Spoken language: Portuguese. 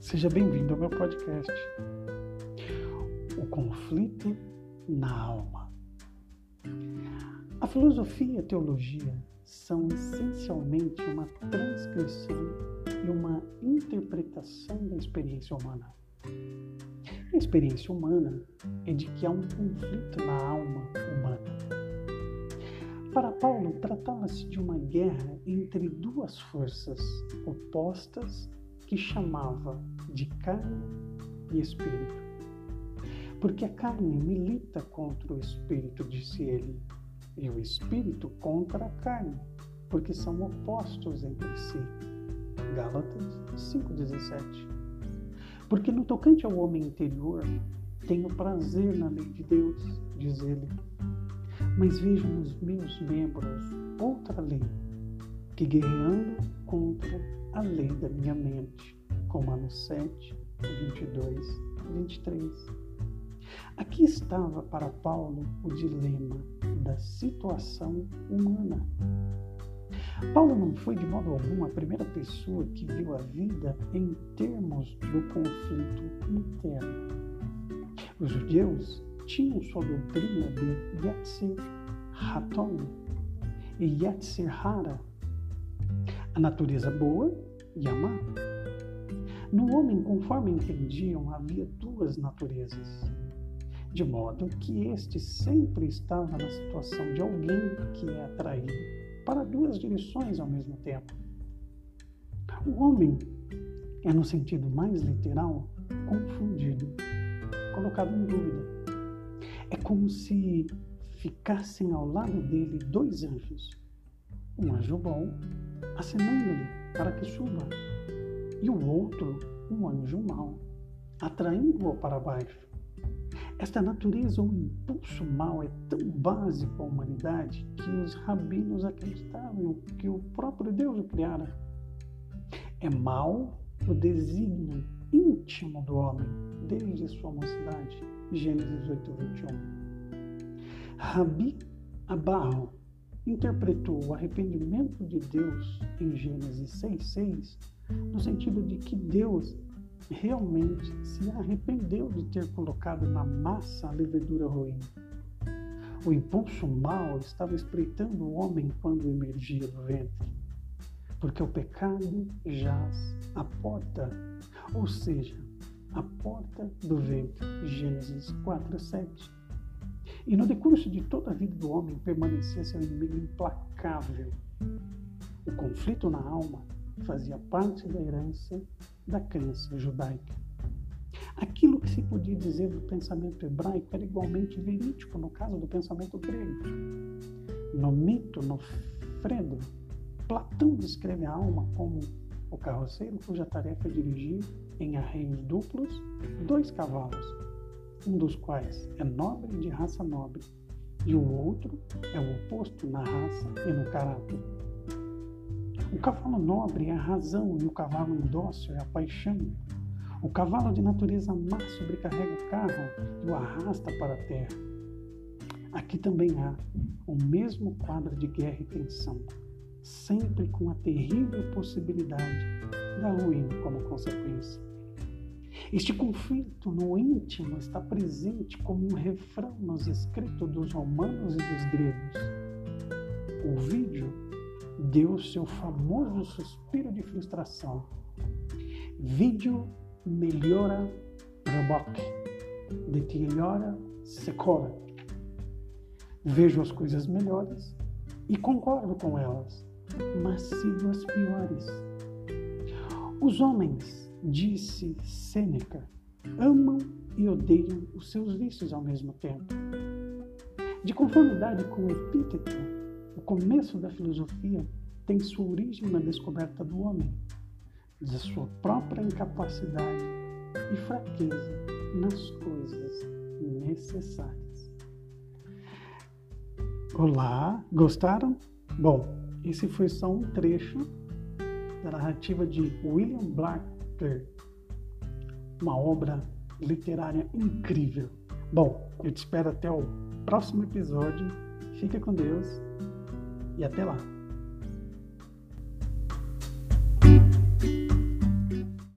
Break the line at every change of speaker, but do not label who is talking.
Seja bem-vindo ao meu podcast. O conflito na alma. A filosofia e a teologia são essencialmente uma transcrição e uma interpretação da experiência humana. A experiência humana é de que há um conflito na alma humana. Para Paulo, tratava-se de uma guerra entre duas forças opostas que chamava de carne e espírito. Porque a carne milita contra o espírito, disse ele, e o espírito contra a carne, porque são opostos entre si. Gálatas 5,17. Porque no tocante ao homem interior, tenho prazer na lei de Deus, diz ele, mas vejo nos meus membros outra lei, que guerreando contra a lei da minha mente. Romanos 7, 22, 23. Aqui estava para Paulo o dilema da situação humana. Paulo não foi de modo algum a primeira pessoa que viu a vida em termos do conflito interno. Os judeus tinham sua doutrina de Yetzer Haton e Yetzer Hara, a natureza boa e a má. No homem, conforme entendiam, havia duas naturezas, de modo que este sempre estava na situação de alguém que é atraído para duas direções ao mesmo tempo. O homem é, no sentido mais literal, confundido, colocado em dúvida. É como se ficassem ao lado dele dois anjos, um anjo bom acenando-lhe para que suba, e o outro, um anjo mau, atraindo-o para baixo. Esta natureza ou impulso mau é tão básico à humanidade que os rabinos acreditavam que o próprio Deus o criara. É mau o desígnio íntimo do homem desde sua mocidade. Gênesis 8, 21. Rabi Abarro interpretou o arrependimento de Deus em Gênesis 6,6 no sentido de que Deus realmente se arrependeu de ter colocado na massa a levedura ruim. O impulso mau estava espreitando o homem quando emergia do ventre, porque o pecado jaz à porta, ou seja, à porta do ventre. Gênesis 4, 7. E no decurso de toda a vida do homem permanecia seu inimigo implacável. O conflito na alma fazia parte da herança da crença judaica. Aquilo que se podia dizer do pensamento hebraico era igualmente verídico no caso do pensamento grego. No mito, no Fredo, Platão descreve a alma como o carroceiro cuja tarefa é dirigir em arreios duplos dois cavalos um dos quais é nobre de raça nobre, e o outro é o oposto na raça e no caráter. O cavalo nobre é a razão e o cavalo indócil é a paixão. O cavalo de natureza má sobrecarrega o carro e o arrasta para a terra. Aqui também há o mesmo quadro de guerra e tensão, sempre com a terrível possibilidade da ruína como consequência. Este conflito no íntimo está presente como um refrão nos escritos dos romanos e dos gregos. O vídeo deu seu famoso suspiro de frustração. Vídeo melhora reboque, deteriora secora. Vejo as coisas melhores e concordo com elas, mas sigo as piores. Os homens disse Sêneca, amam e odeiam os seus vícios ao mesmo tempo. De conformidade com epíteto, o começo da filosofia tem sua origem na descoberta do homem, da sua própria incapacidade e fraqueza nas coisas necessárias. Olá, gostaram? Bom, esse foi só um trecho da narrativa de William Black uma obra literária incrível. Bom, eu te espero até o próximo episódio. Fica com Deus e até lá.